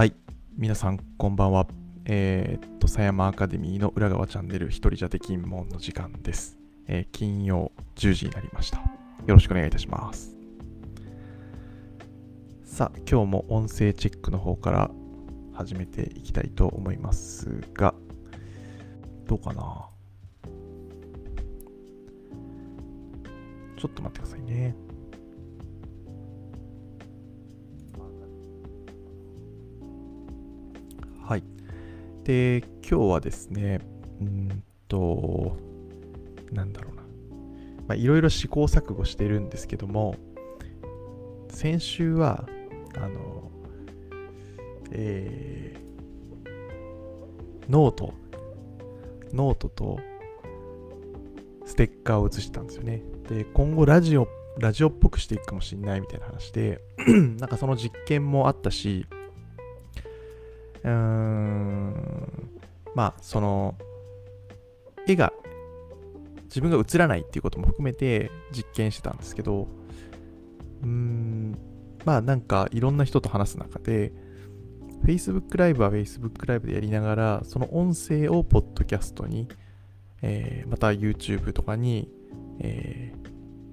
はい。皆さん、こんばんは。えーっと、狭山アカデミーの裏側チャンネル、一人じゃできんもんの時間です。えー金曜10時になりました。よろしくお願いいたします。さあ、今日も音声チェックの方から始めていきたいと思いますが、どうかな？ちょっと待ってくださいね。で、今日はですね、うんと、なんだろうな。まあ、いろいろ試行錯誤してるんですけども、先週は、あの、えーノート、ノートとステッカーを写してたんですよね。で、今後ラジオ、ラジオっぽくしていくかもしれないみたいな話で、なんかその実験もあったし、うーん、まあ、その、絵が、自分が映らないっていうことも含めて実験してたんですけど、うーん、まあなんかいろんな人と話す中で、Facebook ライブは Facebook ライブでやりながら、その音声をポッドキャストに、えーまた YouTube とかに、えー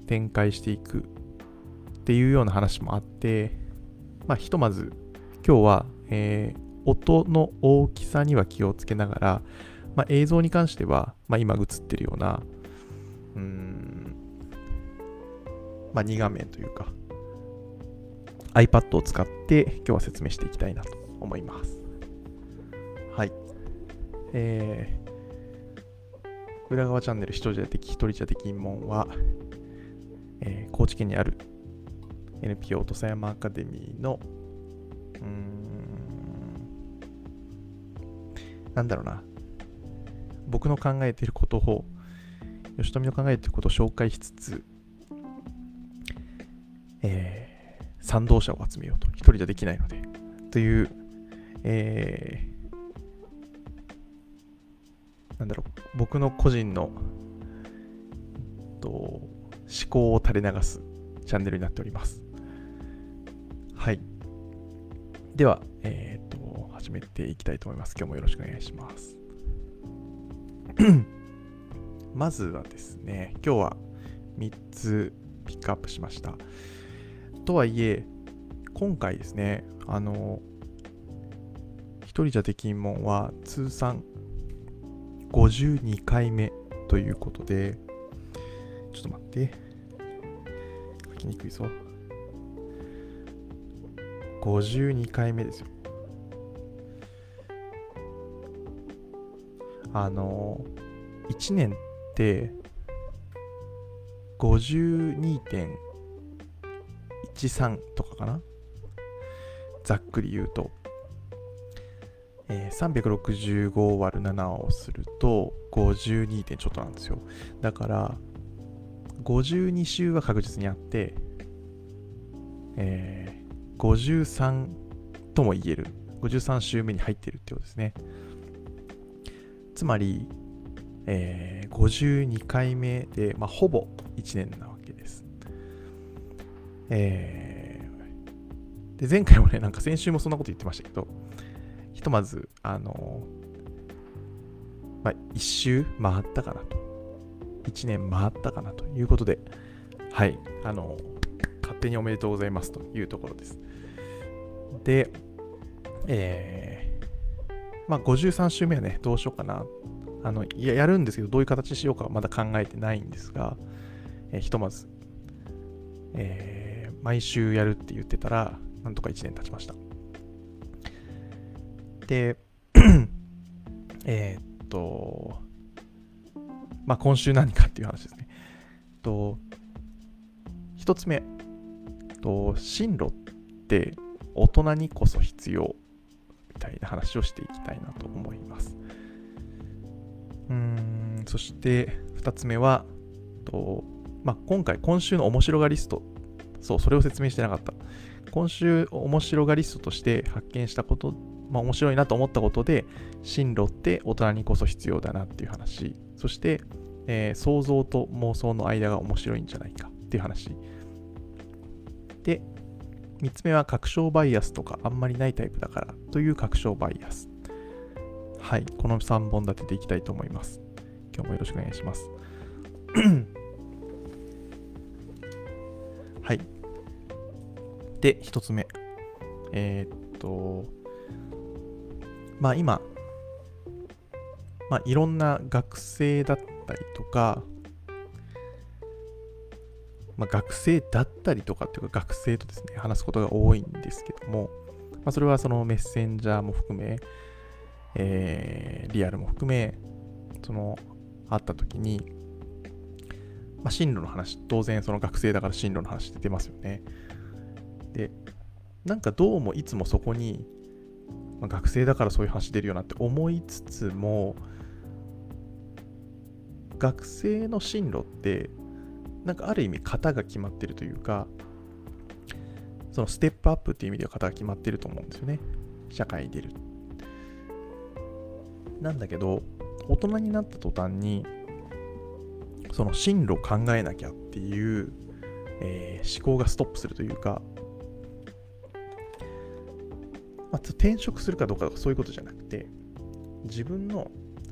展開していくっていうような話もあって、まあひとまず今日は、えー音の大きさには気をつけながら、まあ、映像に関しては、まあ、今映ってるような、うーん、まあ、2画面というか、iPad を使って今日は説明していきたいなと思います。はい。えー、裏側チャンネル一人じゃでき、一人じゃできんもんは、えー高知県にある NPO 土佐山アカデミーの、うーん、なんだろうな、僕の考えていることを、吉富の考えていることを紹介しつつ、えー賛同者を集めようと。一人じゃできないので。という、えーなんだろう、僕の個人の、と思考を垂れ流すチャンネルになっております。はい。では、えっ、と、始めていきたいと思います。今日もよろしくお願いします。まずはですね、今日は3つピックアップしました。とはいえ、今回ですね、あの、一人じゃできんもんは通算52回目ということで、ちょっと待って。書きにくいぞ。52回目ですよ。あの、1年って52.13とかかな？ざっくり言うと。えー365割る7をすると52点ちょっとなんですよ。だから、52週は確実にあって、えー53とも言える。53週目に入ってるってことですね。つまり、えー52回目で、まあ、ほぼ1年なわけです。えーで、前回もね、なんか先週もそんなこと言ってましたけど、ひとまず、あのまあ、1周回ったかなと。1年回ったかなということで、はい、あの勝手におめでとうございますというところです。で、えーまあ、53週目はね、どうしようかな。あのいややるんですけど、どういう形にしようかはまだ考えてないんですが、えーひとまず、えー毎週やるって言ってたら、なんとか1年経ちました。で、えっと、まあ、今週何かっていう話ですね。と、一つ目、と、進路って大人にこそ必要たいな話をしていきたいなと思います。うーん、そして二つ目は、とまあ、今回、今週の面白がリスト、そう、それを説明してなかった。今週、面白がリストとして発見したこと、まあ、面白いなと思ったことで、進路って大人にこそ必要だなっていう話、そして、えー想像と妄想の間が面白いんじゃないかっていう話。で、3つ目は確証バイアスとかあんまりないタイプだからという確証バイアス。はい、この3本立てていきたいと思います。今日もよろしくお願いします。はい。で、1つ目。えー、っと、まあ今、まあいろんな学生だったりとか、まあ、学生だったりとかっていうか学生とですね、話すことが多いんですけども、まあ、それはそのメッセンジャーも含め、えー、リアルも含め、その、会った時に、まあ、進路の話、当然その学生だから進路の話って出ますよね。で、なんかどうもいつもそこに、まあ、学生だからそういう話出るよなって思いつつも、学生の進路ってなんかある意味型が決まってるというか、そのステップアップっていう意味では型が決まってると思うんですよね。社会に出る。なんだけど、大人になった途端に、その進路考えなきゃっていう、えー、思考がストップするというか、まあ、転職するかどうかとかそういうことじゃなくて、自分の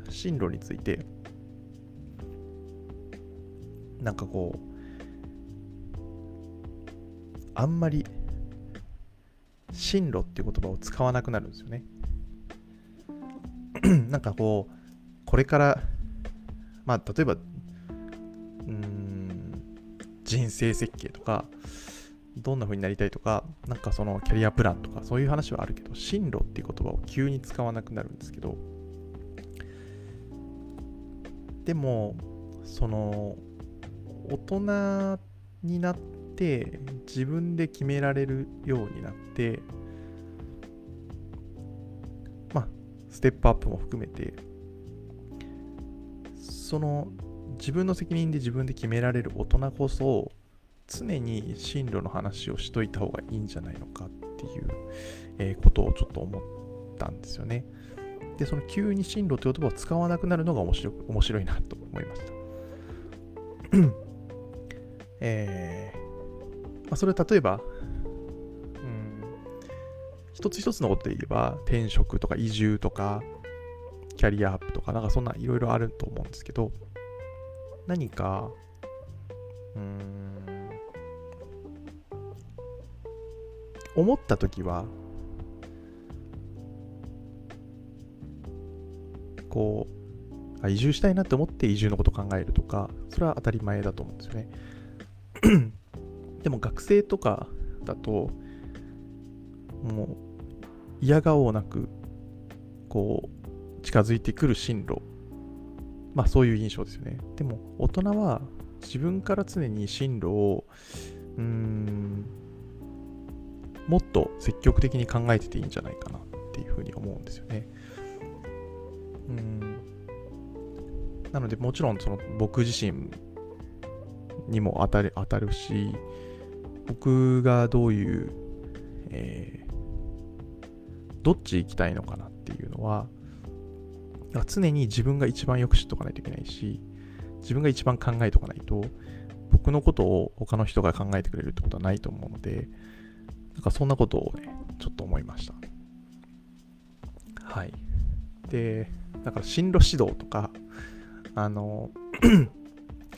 進路についてなんかこうあんまり進路っていう言葉を使わなくなるんですよね。なんかこうこれからまあ例えばうん人生設計とかどんな風になりたいとかなんかそのキャリアプランとかそういう話はあるけど進路っていう言葉を急に使わなくなるんですけどでもその大人になって自分で決められるようになってまあステップアップも含めてその自分の責任で自分で決められる大人こそ常に進路の話をしといた方がいいんじゃないのかっていう、えことをちょっと思ったんですよね。で、その急に進路という言葉を使わなくなるのが面白面白いなと思いました。えー、まあ、それ例えば、うん、一つ一つのことで言えば、転職とか移住とか、キャリアアップとか、なんかそんないろいろあると思うんですけど、何か、うん、思った時は、こう、移住したいなって思って移住のこと考えるとか、それは当たり前だと思うんですよね。でも学生とかだと、もう嫌がおうなく、こう、近づいてくる進路。まあそういう印象ですよね。でも大人は自分から常に進路を、うーん、もっと積極的に考えてていいんじゃないかなっていうふうに思うんですよね。うん。なのでもちろんその僕自身にも当たる当たるし、僕がどういう、えー、どっち行きたいのかなっていうのは、常に自分が一番よく知っとかないといけないし、自分が一番考えとかないと、僕のことを他の人が考えてくれるってことはないと思うので、なんかそんなことをね、ちょっと思いました。はい。で、だから進路指導とか、あの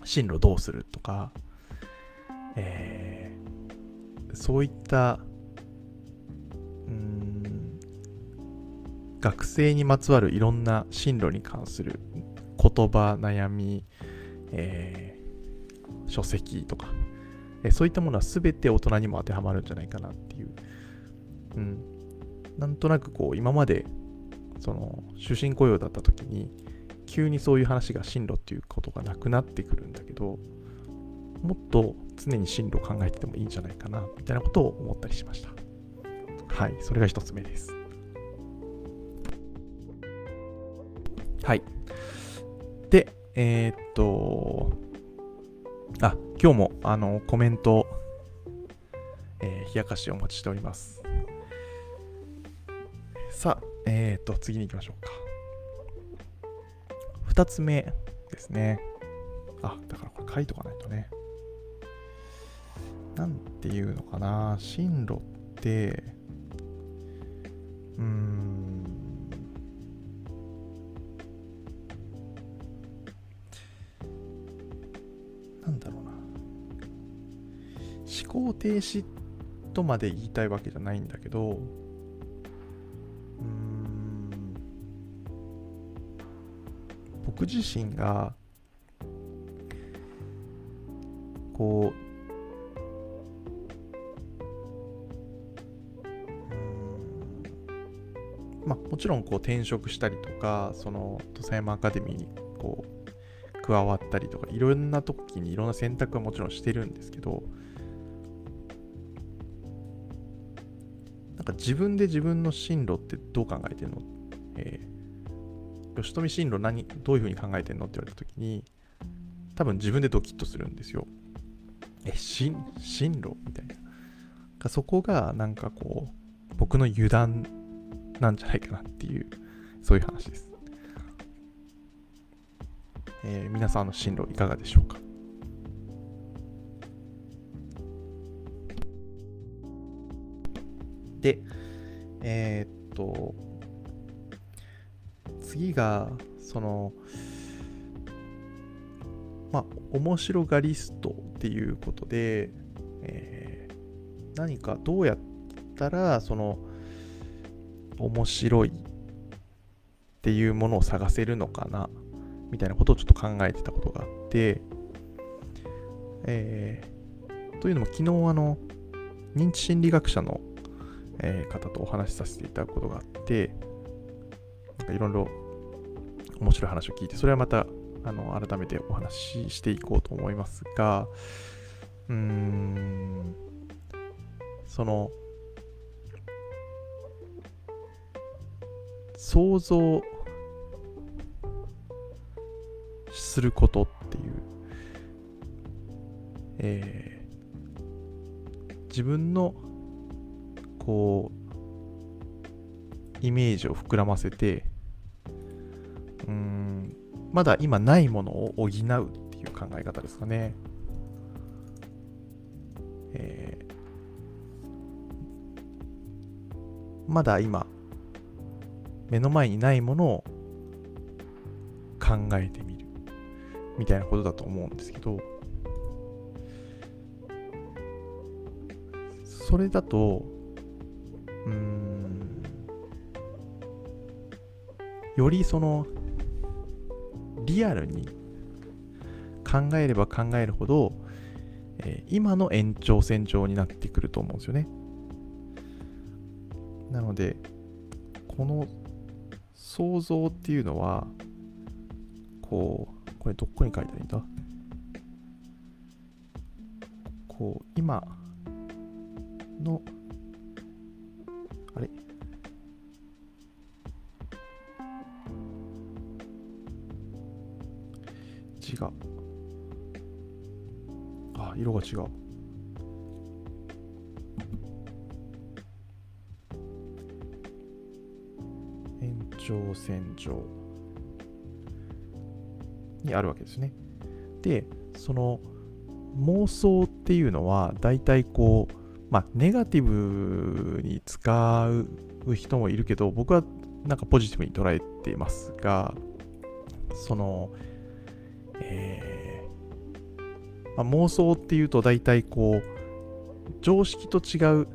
進路どうするとか、えー、そういったうん学生にまつわるいろんな進路に関する言葉悩み、えー、書籍とか、えー、そういったものは全て大人にも当てはまるんじゃないかなっていう、うん、なんとなくこう今までその終身雇用だった時に急にそういう話が進路っていうことがなくなってくるんだけど、もっと常に進路を考えててもいいんじゃないかな、みたいなことを思ったりしました。はい、それが一つ目です。はい。で、えー、っと、あ、今日もあのコメント、えー、冷やかしお待ちしております。さあ、えー、っと、次に行きましょうか。2つ目ですね。あ、だからこれ書いとかないとね。なんていうのかな。進路っで、うーん、なんだろうな。思考停止とまで言いたいわけじゃないんだけど、僕自身が、こう、まあ、もちろんこう転職したりとかその土佐山アカデミーにこう加わったりとかいろんな時にいろんな選択はもちろんしてるんですけどなんか自分で自分の進路ってどう考えてるの、えー、吉富進路何？どういうふうに考えてるの？って言われた時に多分自分でドキッとするんですよえ進進路？みたいな。そこがなんかこう僕の油断なんじゃないかなっていう、そういう話です。えー、皆さんの進路いかがでしょうか？で、えー、っと、次が、その、まあ、面白がリストっていうことで、えー、何かどうやったら、その、面白いっていうものを探せるのかなみたいなことをちょっと考えてたことがあって、えー、というのも昨日あの認知心理学者の、えー、方とお話しさせていただくことがあってなんかいろいろ面白い話を聞いてそれはまたあの改めてお話ししていこうと思いますがうんその想像することっていう、えー、自分のこうイメージを膨らませてまだ今ないものを補うっていう考え方ですかね。えー、まだ今目の前にないものを考えてみるみたいなことだと思うんですけどそれだとうんよりそのリアルに考えれば考えるほど、えー、今の延長線上になってくると思うんですよね。なので、この想像っていうのは、こう、これどこに書いてあるんだ？こう、今の、違う。あ、色が違う延。長線上にあるわけですね。で、その妄想っていうのは大体こう、まあ、ネガティブに使う人もいるけど、僕はなんかポジティブに捉えていますが、その、まあ、妄想っていうと大体こう、常識と違う、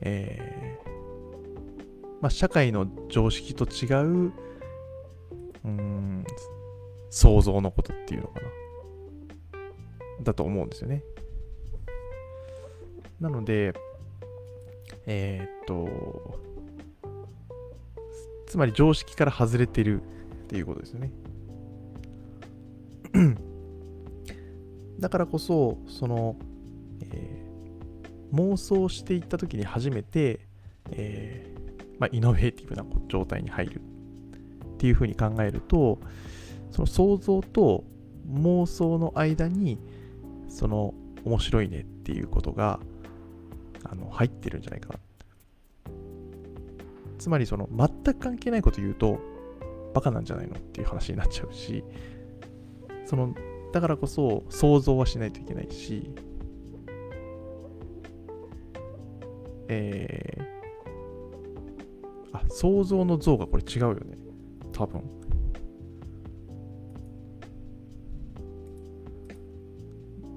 えーまあ、社会の常識と違う、うん、想像のことっていうのかな。だと思うんですよね。なので、えー、っと、つまり常識から外れてるっていうことですよね。だからこそ、その、えー、妄想していった時に初めて、えーまあ、イノベーティブな状態に入るっていうふうに考えると、その想像と妄想の間に、その面白いねっていうことがあの入ってるんじゃないかな。つまりその全く関係ないこと言うとバカなんじゃないのっていう話になっちゃうし、そのだからこそ想像はしないといけないし、えー、あ、想像の像がこれ違うよね。多分。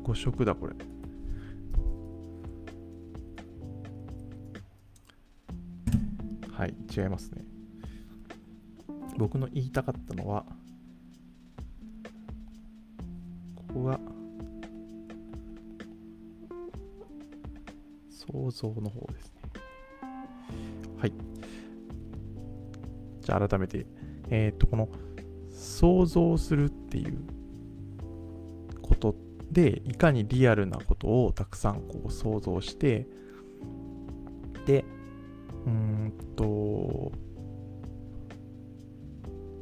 5色だ、これ。はい、違いますね。僕の言いたかったのは、こが、想像の方ですね。はい。じゃあ改めて、えっ、ー、と、この想像するっていうことで、いかにリアルなことをたくさんこう想像して、で、うんと、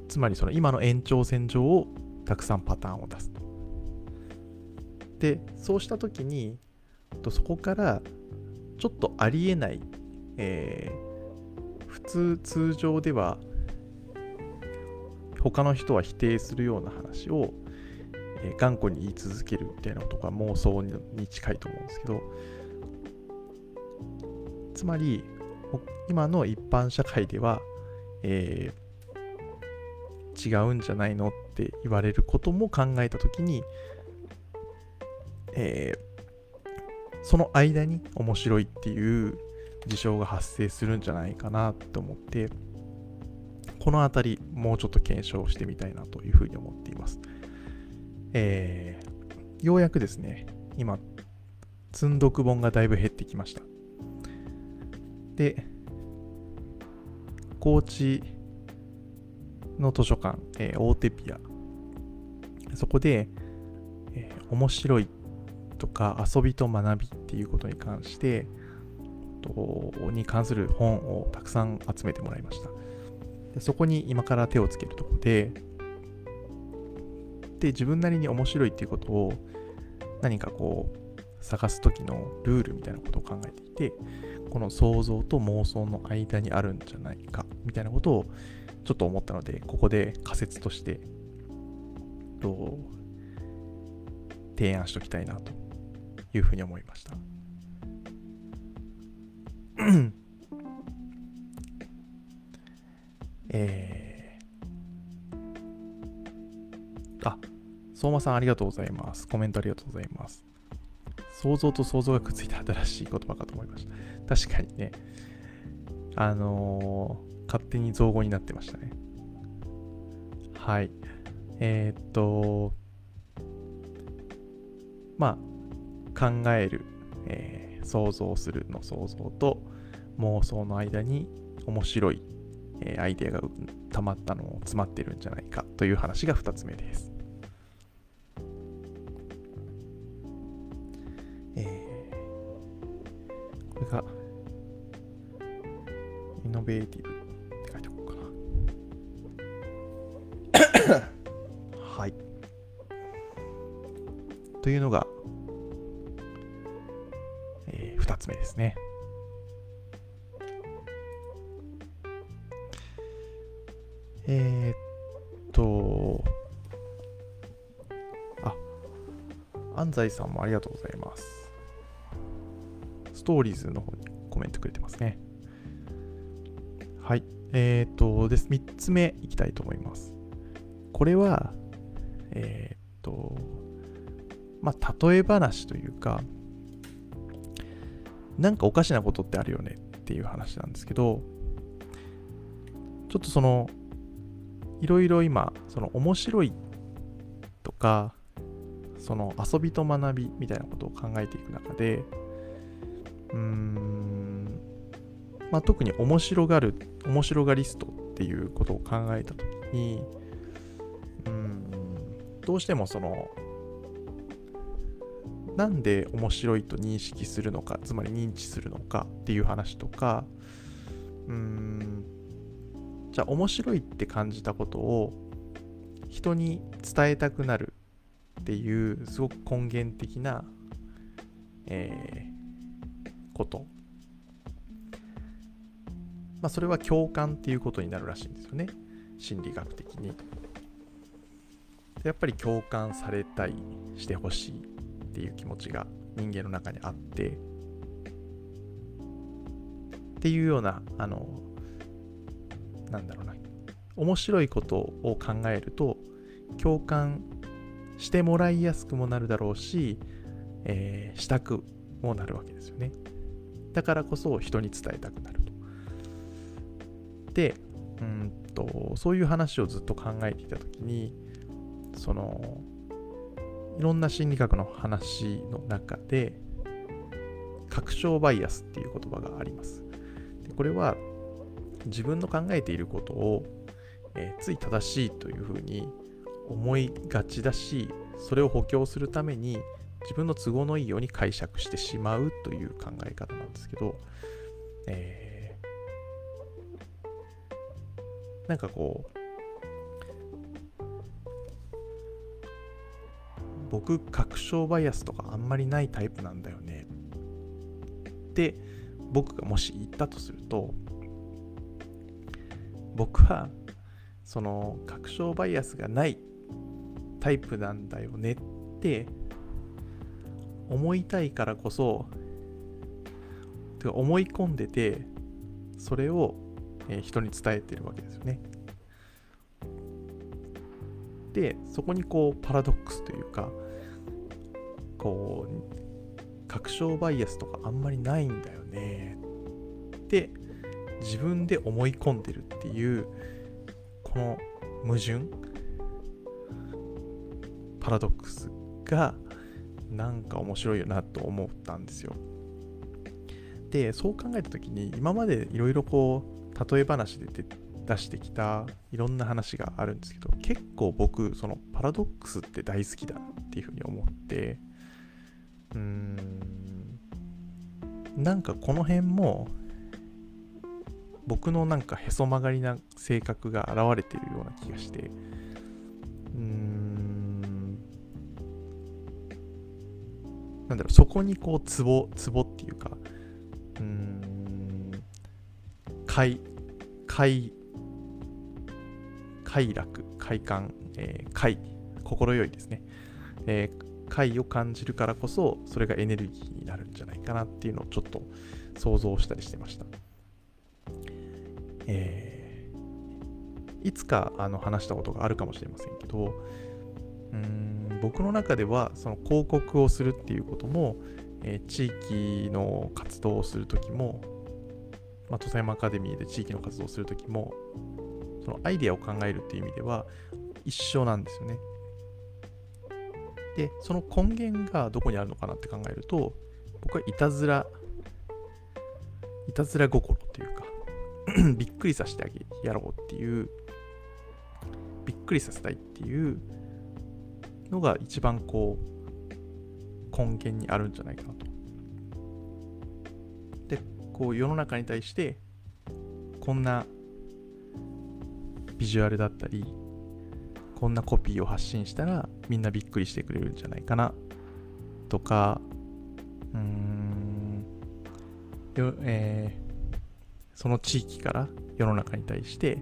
つまりその今の延長線上をたくさんパターンを出す。で、そうしたときに、そこからちょっとありえない、えー、普通通常では他の人は否定するような話を、えー、頑固に言い続けるみたいなことが妄想に近いと思うんですけどつまり今の一般社会では、えー、違うんじゃないのって言われることも考えた時に、えーその間に面白いっていう事象が発生するんじゃないかなって思って、この辺りもうちょっと検証してみたいなというふうに思っています。えー、ようやくですね、今、積んどく本がだいぶ減ってきました。で、高知の図書館、えー、オーテピア、そこで、えー、面白いとか遊びと学びっていうことに関してとに関する本をたくさん集めてもらいました。でそこに今から手をつけるとこでで自分なりに面白いっていうことを何かこう探す時のルールみたいなことを考えていてこの想像と妄想の間にあるんじゃないかみたいなことをちょっと思ったのでここで仮説としてと提案しておきたいなと。いうふうに思いました。えー、あ、相馬さんありがとうございます。コメントありがとうございます。想像と想像がくっついた新しい言葉かと思いました。確かにね、あのー、勝手に造語になってましたね。はい。えー、っと、まあ、考える、えー、想像するの想像と妄想の間に面白い、えー、アイデアが溜まったのを詰まってるんじゃないかという話が2つ目です。えー、これがイノベーティブって書いておこうかな。はい。というのがつ目ですね。えー、っと、あ、安西さんもありがとうございます。ストーリーズの方にコメントくれてますね。はい。えー、っとです。3つ目いきたいと思います。これは、えー、っと、まあ、例え話というか、なんかおかしなことってあるよねっていう話なんですけど、ちょっとその、いろいろ今、その面白いとか、その遊びと学びみたいなことを考えていく中で、うーん、まあ、特に面白がる、面白がリストっていうことを考えたときに、うん、どうしてもそのなんで面白いと認識するのかつまり認知するのかっていう話とかうーんじゃあ面白いって感じたことを人に伝えたくなるっていうすごく根源的な、えー、こと。まあそれは共感っていうことになるらしいんですよね。心理学的に。やっぱり共感されたいしてほしい。っていう気持ちが人間の中にあってっていうようなあのなんだろうな面白いことを考えると共感してもらいやすくもなるだろうし、えー、したくもなるわけですよね。だからこそ人に伝えたくなると。でうんとそういう話をずっと考えていた時にそのいろんな心理学の話の中で確証バイアスっていう言葉があります。でこれは自分の考えていることを、えー、つい正しいというふうに思いがちだしそれを補強するために自分の都合のいいように解釈してしまうという考え方なんですけど、えー、なんかこう僕確証バイアスとかあんまりないタイプなんだよねって僕がもし言ったとすると僕はその確証バイアスがないタイプなんだよねって思いたいからこそてか思い込んでてそれを、人に伝えてるわけですよね。でそこにこうパラドックスというかこう確証バイアスとかあんまりないんだよねって自分で思い込んでるっていうこの矛盾パラドックスがなんか面白いよなと思ったんですよ。でそう考えた時に今までいろいろこう例え話で出て出してきたいろんな話があるんですけど結構僕そのパラドックスって大好きだっていうふうに思ってうーんなんかこの辺も僕のなんかへそ曲がりな性格が現れてるような気がしてうーんなんだろうそこにこうツボツボっていうかうーん快快快楽快感、えー、快心よいですね、えー、快を感じるからこそそれがエネルギーになるんじゃないかなっていうのをちょっと想像したりしてました。えー、いつかあの話したことがあるかもしれませんけどうん僕の中ではその広告をするっていうことも、えー、地域の活動をするときも、まあ、土佐山アカデミーで地域の活動をするときもそのアイデアを考えるっていう意味では一緒なんですよね。で、その根源がどこにあるのかなって考えると、僕はいたずら、いたずら心というか びっくりさせてあげやろうっていう、びっくりさせたいっていうのが一番こう、根源にあるんじゃないかなと。で、こう世の中に対して、こんなビジュアルだったり、こんなコピーを発信したらみんなびっくりしてくれるんじゃないかな。とかうーんよ、えー、その地域から世の中に対して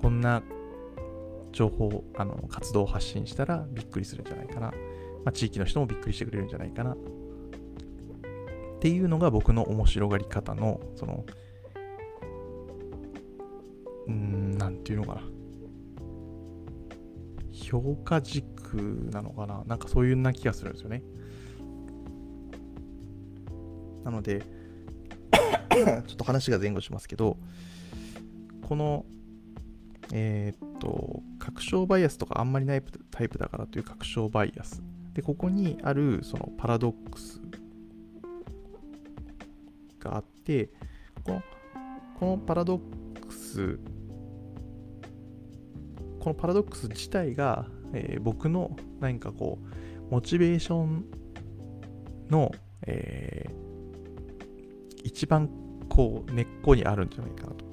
こんな情報あの活動を発信したらびっくりするんじゃないかな、まあ、地域の人もびっくりしてくれるんじゃないかな。っていうのが僕の面白がり方のそのうんなんていうのかな評価軸なのかななんかそういうな気がするんですよね。なので ちょっと話が前後しますけど、この、えー、っと、確証バイアスとかあんまりないタイプだからという確証バイアス。で、ここにあるそのパラドックスがあって、このこのパラドックスこのパラドックス自体が、えー、僕の何かこう、モチベーションの、えー、一番こう根っこにあるんじゃないかなと。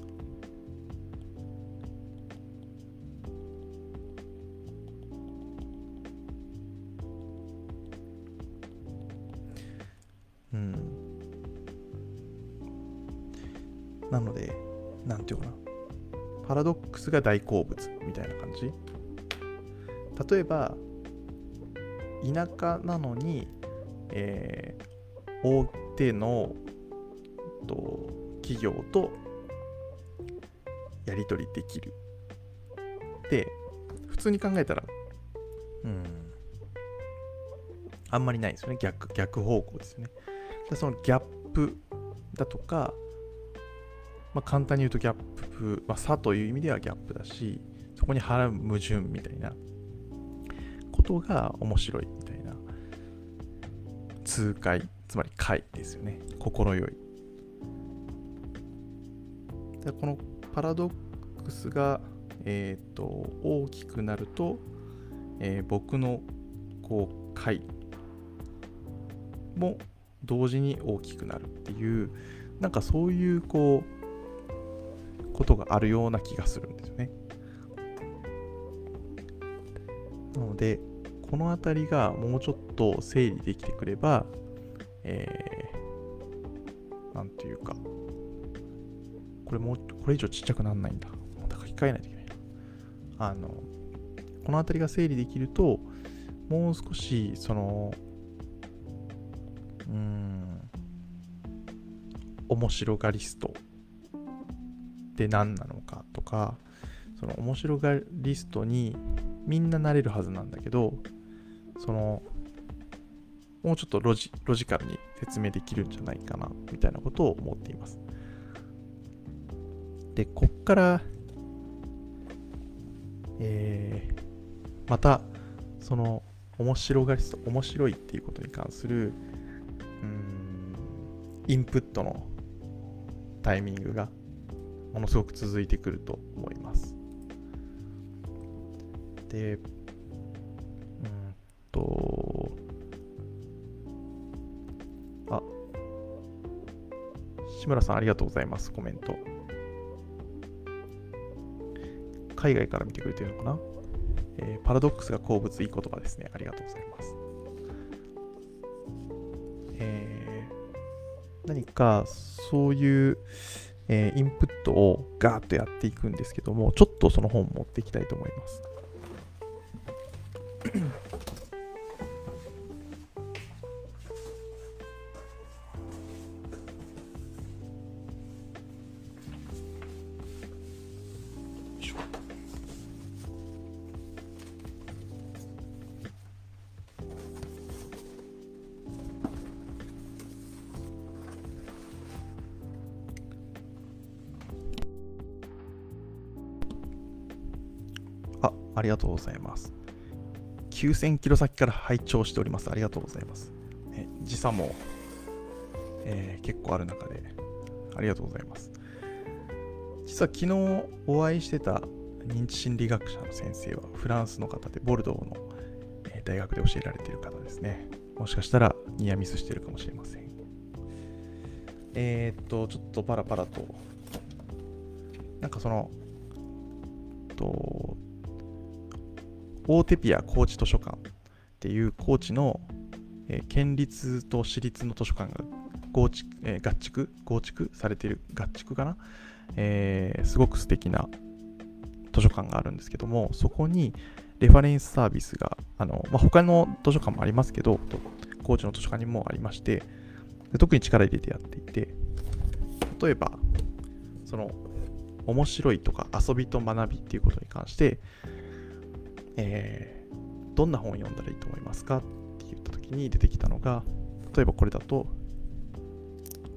うん。なので、なんていうかな。パラドックスが大好物みたいな感じ？例えば田舎なのに、えー、大手のと企業とやり取りできる。で普通に考えたらうんあんまりないですよね。逆逆方向ですよね。そのギャップだとか、まあ、簡単に言うとギャップ、まあ、差という意味ではギャップだしそこに払う矛盾みたいなことが面白いみたいな。痛快つまり快ですよね。心よいでこのパラドックスが、えーと、大きくなると、えー、僕のこう快も同時に大きくなるっていうなんかそういうこうことがあるような気がするんですよね。なのでこの辺りがもうちょっと整理できてくれば、えー、なんていうか、これもう、これ以上ちっちゃくならないんだ。また書き換えないといけないな。あの、この辺りが整理できると、もう少し、その、うん、面白がリストって何なのかとか、その面白がリストにみんななれるはずなんだけど、その、もうちょっとロジロジカルに説明できるんじゃないかな、みたいなことを思っています。で、こっから、えー、また、その、面白がりと面白いっていうことに関する、うん、インプットのタイミングがものすごく続いてくると思います。で、うんと、あ、志村さんありがとうございます、コメント。海外から見てくれてるのかな、えー、パラドックスが好物いい言葉ですね。ありがとうございます。えー、何かそういう、えー、インプットをガーッとやっていくんですけども、ちょっとその本持っていきたいと思います。ありがとうございます。9000キロ先から拝聴しております。ありがとうございます。え時差も、えー、結構ある中で、ありがとうございます。実は昨日お会いしてた認知心理学者の先生はフランスの方で、ボルドーの大学で教えられている方ですね。もしかしたらニアミスしてるかもしれません。えー、っと、ちょっとパラパラと、なんかその、と、大手ピア高知図書館っていう高知の、えー、県立と私立の図書館が合築,、えー、合築合築されている合築かな、えー、すごく素敵な図書館があるんですけどもそこにレファレンスサービスがあの、まあ、他の図書館もありますけど高知の図書館にもありまして特に力入れてやっていて例えばその面白いとか遊びと学びっていうことに関してえー、どんな本を読んだらいいと思いますかって言った時に出てきたのが、例えばこれだと、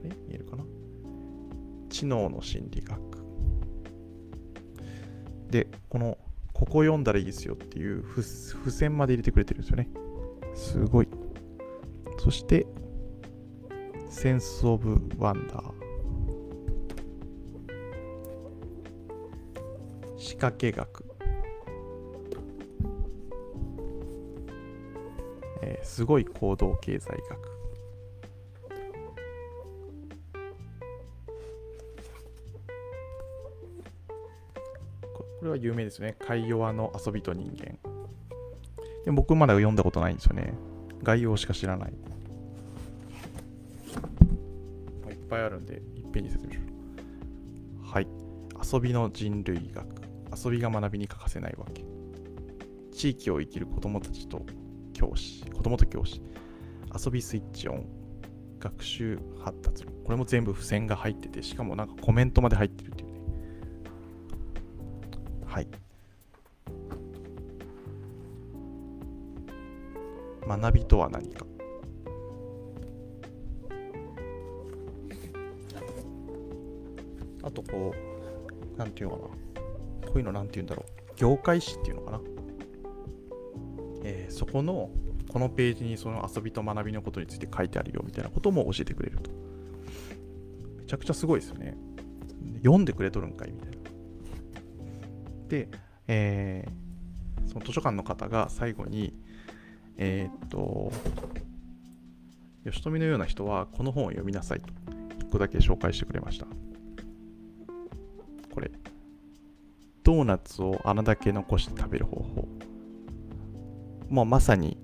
え見えるかな？知能の心理学。で、この、ここ読んだらいいですよっていう付箋まで入れてくれてるんですよね。すごい。そして、センス・オブ・ワンダー。仕掛け学。すごい行動経済学これは有名ですね。海洋の遊びと人間。で僕まだ読んだことないんですよね。概要しか知らない。いっぱいあるんで、いっぺんに説明しましょう。はい。遊びの人類学。遊びが学びに欠かせないわけ。地域を生きる子供たちと教師、子供と教師、遊びスイッチオン、学習発達論。これも全部付箋が入ってて、しかもなんかコメントまで入ってるっていうね。はい。学びとは何か。あとこう、なんていうのかな。こういうのなんて言うんだろう。業界誌っていうのかな。えー、そこのこのページにその遊びと学びのことについて書いてあるよみたいなことも教えてくれると。めちゃくちゃすごいですよね。読んでくれとるんかいみたいな。で、えー、その図書館の方が最後に、えー、っと、吉富のような人はこの本を読みなさいと、1個だけ紹介してくれました。これ、ドーナツを穴だけ残して食べる方法。もうまさに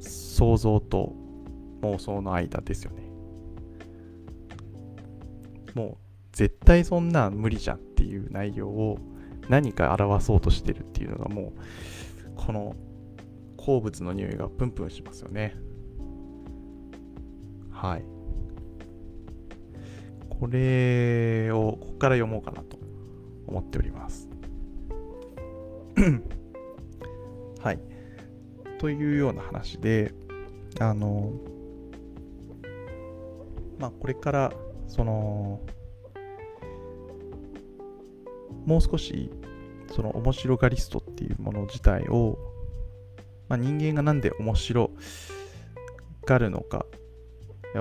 想像と妄想の間ですよね。もう絶対そんな無理じゃんっていう内容を何か表そうとしてるっていうのがもうこの鉱物の匂いがプンプンしますよね。はい。これをここから読もうかなと思っております。はい。というような話で、あの、まあ、これから、その、もう少し、その面白がリストっていうもの自体を、まあ、人間がなんで面白がるのか、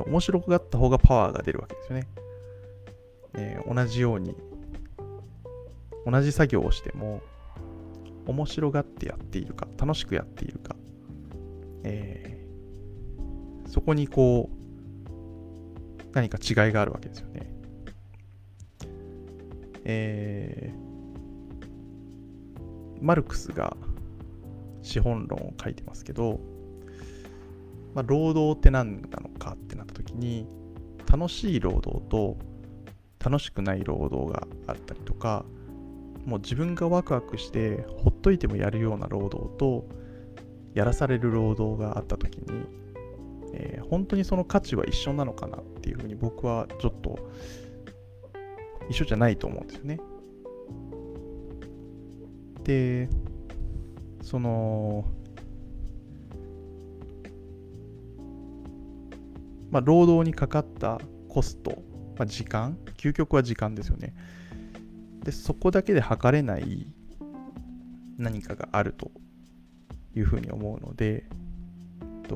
面白がった方がパワーが出るわけですよね。えー、同じように、同じ作業をしても、面白がってやっているか、楽しくやっているか、えー、そこにこう、何か違いがあるわけですよね。えー、マルクスが資本論を書いてますけど、まあ、労働って何なのかってなった時に楽しい労働と楽しくない労働があったりとかもう自分がワクワクしてほっといてもやるような労働とやらされる労働があった時に、えー、本当にその価値は一緒なのかなっていうふうに僕はちょっと一緒じゃないと思うんですよね。で、その、まあ、労働にかかったコスト、まあ、時間、究極は時間ですよね。でそこだけで測れない何かがあるというふうに思うので、と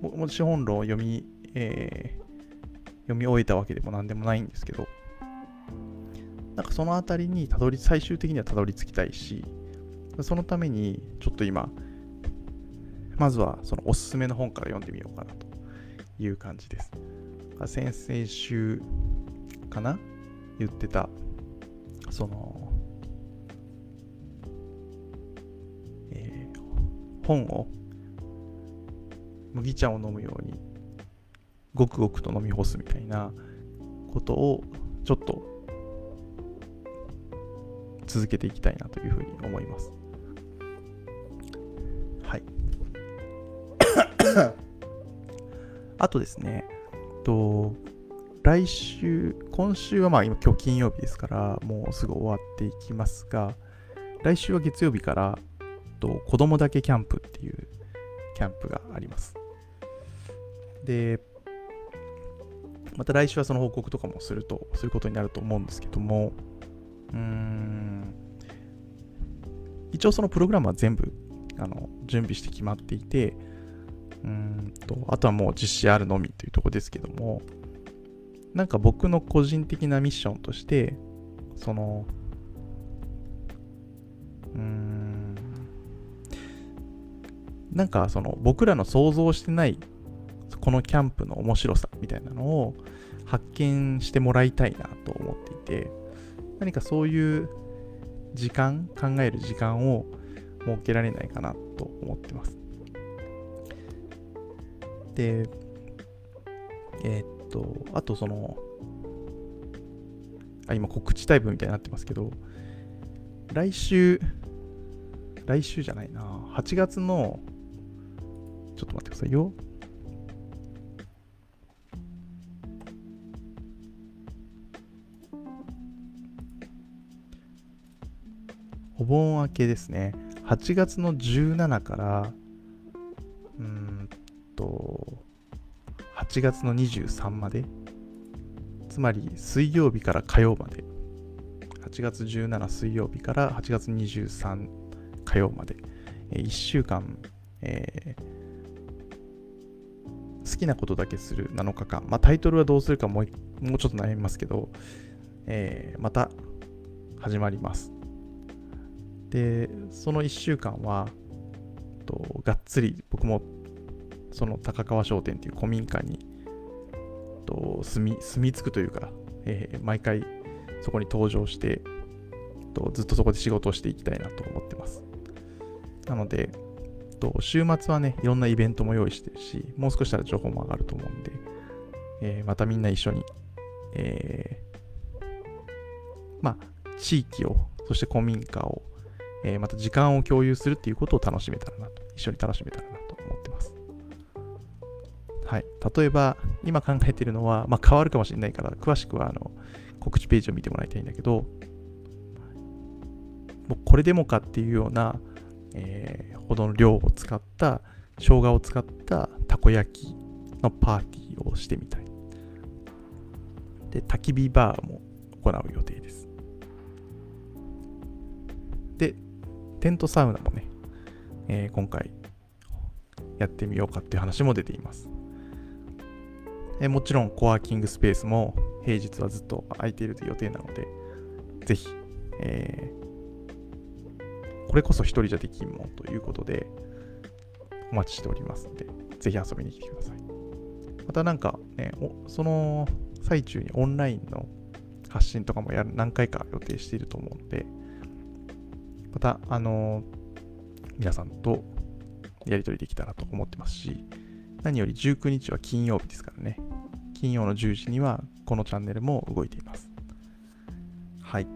も資本論を読み、えー、読み終えたわけでも何でもないんですけど、なんかそのあたりにたどり、最終的にはたどり着きたいし、そのためにちょっと今、まずはそのおすすめの本から読んでみようかなという感じです。先々週かな？言ってたその、えー、本を麦茶を飲むようにごくごくと飲み干すみたいなことをちょっと続けていきたいなというふうに思います。はい。あとですね、と来週、今週はまあ今今日金曜日ですから、もうすぐ終わっていきますが、来週は月曜日から、と子供だけキャンプっていうキャンプがあります。で、また来週はその報告とかもすると、することになると思うんですけども、うーん、一応そのプログラムは全部あの準備して決まっていて、うんと、あとはもう実施あるのみというとこですけども、なんか僕の個人的なミッションとして、その、うーん、なんかその僕らの想像してないこのキャンプの面白さみたいなのを発見してもらいたいなと思っていて、何かそういう時間、考える時間を設けられないかなと思ってます。で、えー、と、あとその、あ、今告知タイプみたいになってますけど、来週、来週じゃないな、8月の、ちょっと待ってくださいよ。お盆明けですね。8月の17から、うんと、8月の23まで、つまり水曜日から火曜まで、8月17水曜日から8月23火曜まで、1週間、えー、好きなことだけする7日間、まあ、タイトルはどうするかもうもうちょっと悩みますけど、えー、また始まります。で、その1週間は、とがっつり僕もその高川商店という古民家にと住み住み着くというか、えー、毎回そこに登場してとずっとそこで仕事をしていきたいなと思ってます。なので、と週末はね、いろんなイベントも用意してるし、もう少したら情報も上がると思うんで、えー、またみんな一緒に、えー、まあ、地域を、そして古民家を、えー、また時間を共有するっていうことを楽しめたらなと、一緒に楽しめたらなと思ってます。はい。例えば、今考えているのは、まあ、変わるかもしれないから、詳しくはあの告知ページを見てもらいたいんだけど、もうこれでもかっていうような、えー、ほどの量を使った、生姜を使ったたこ焼きのパーティーをしてみたい。で、焚き火バーも行う予定です。で、テントサウナもね、えー、今回やってみようかっていう話も出ています。え、もちろんコワーキングスペースも平日はずっと空いている予定なので、ぜひ、えー、これこそ一人じゃできんもんということで、お待ちしておりますので、ぜひ遊びに来てください。またなんかね、その最中にオンラインの発信とかもやる何回か予定していると思うので、また、あのー、皆さんとやり取りできたらと思ってますし、何より19日は金曜日ですからね。金曜の10時にはこのチャンネルも動いています。はい。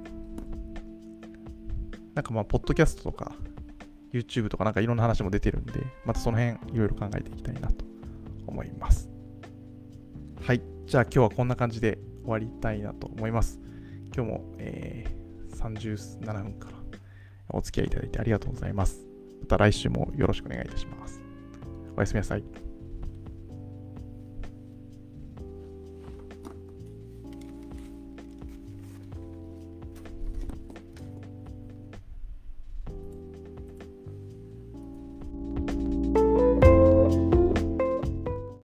なんかまあ、ポッドキャストとか、YouTube とかなんかいろんな話も出てるんで、またその辺いろいろ考えていきたいなと思います。はい。じゃあ今日はこんな感じで終わりたいなと思います。今日も、えー、37分からお付き合いいただいてありがとうございます。また来週もよろしくお願いいたします。おやすみなさい。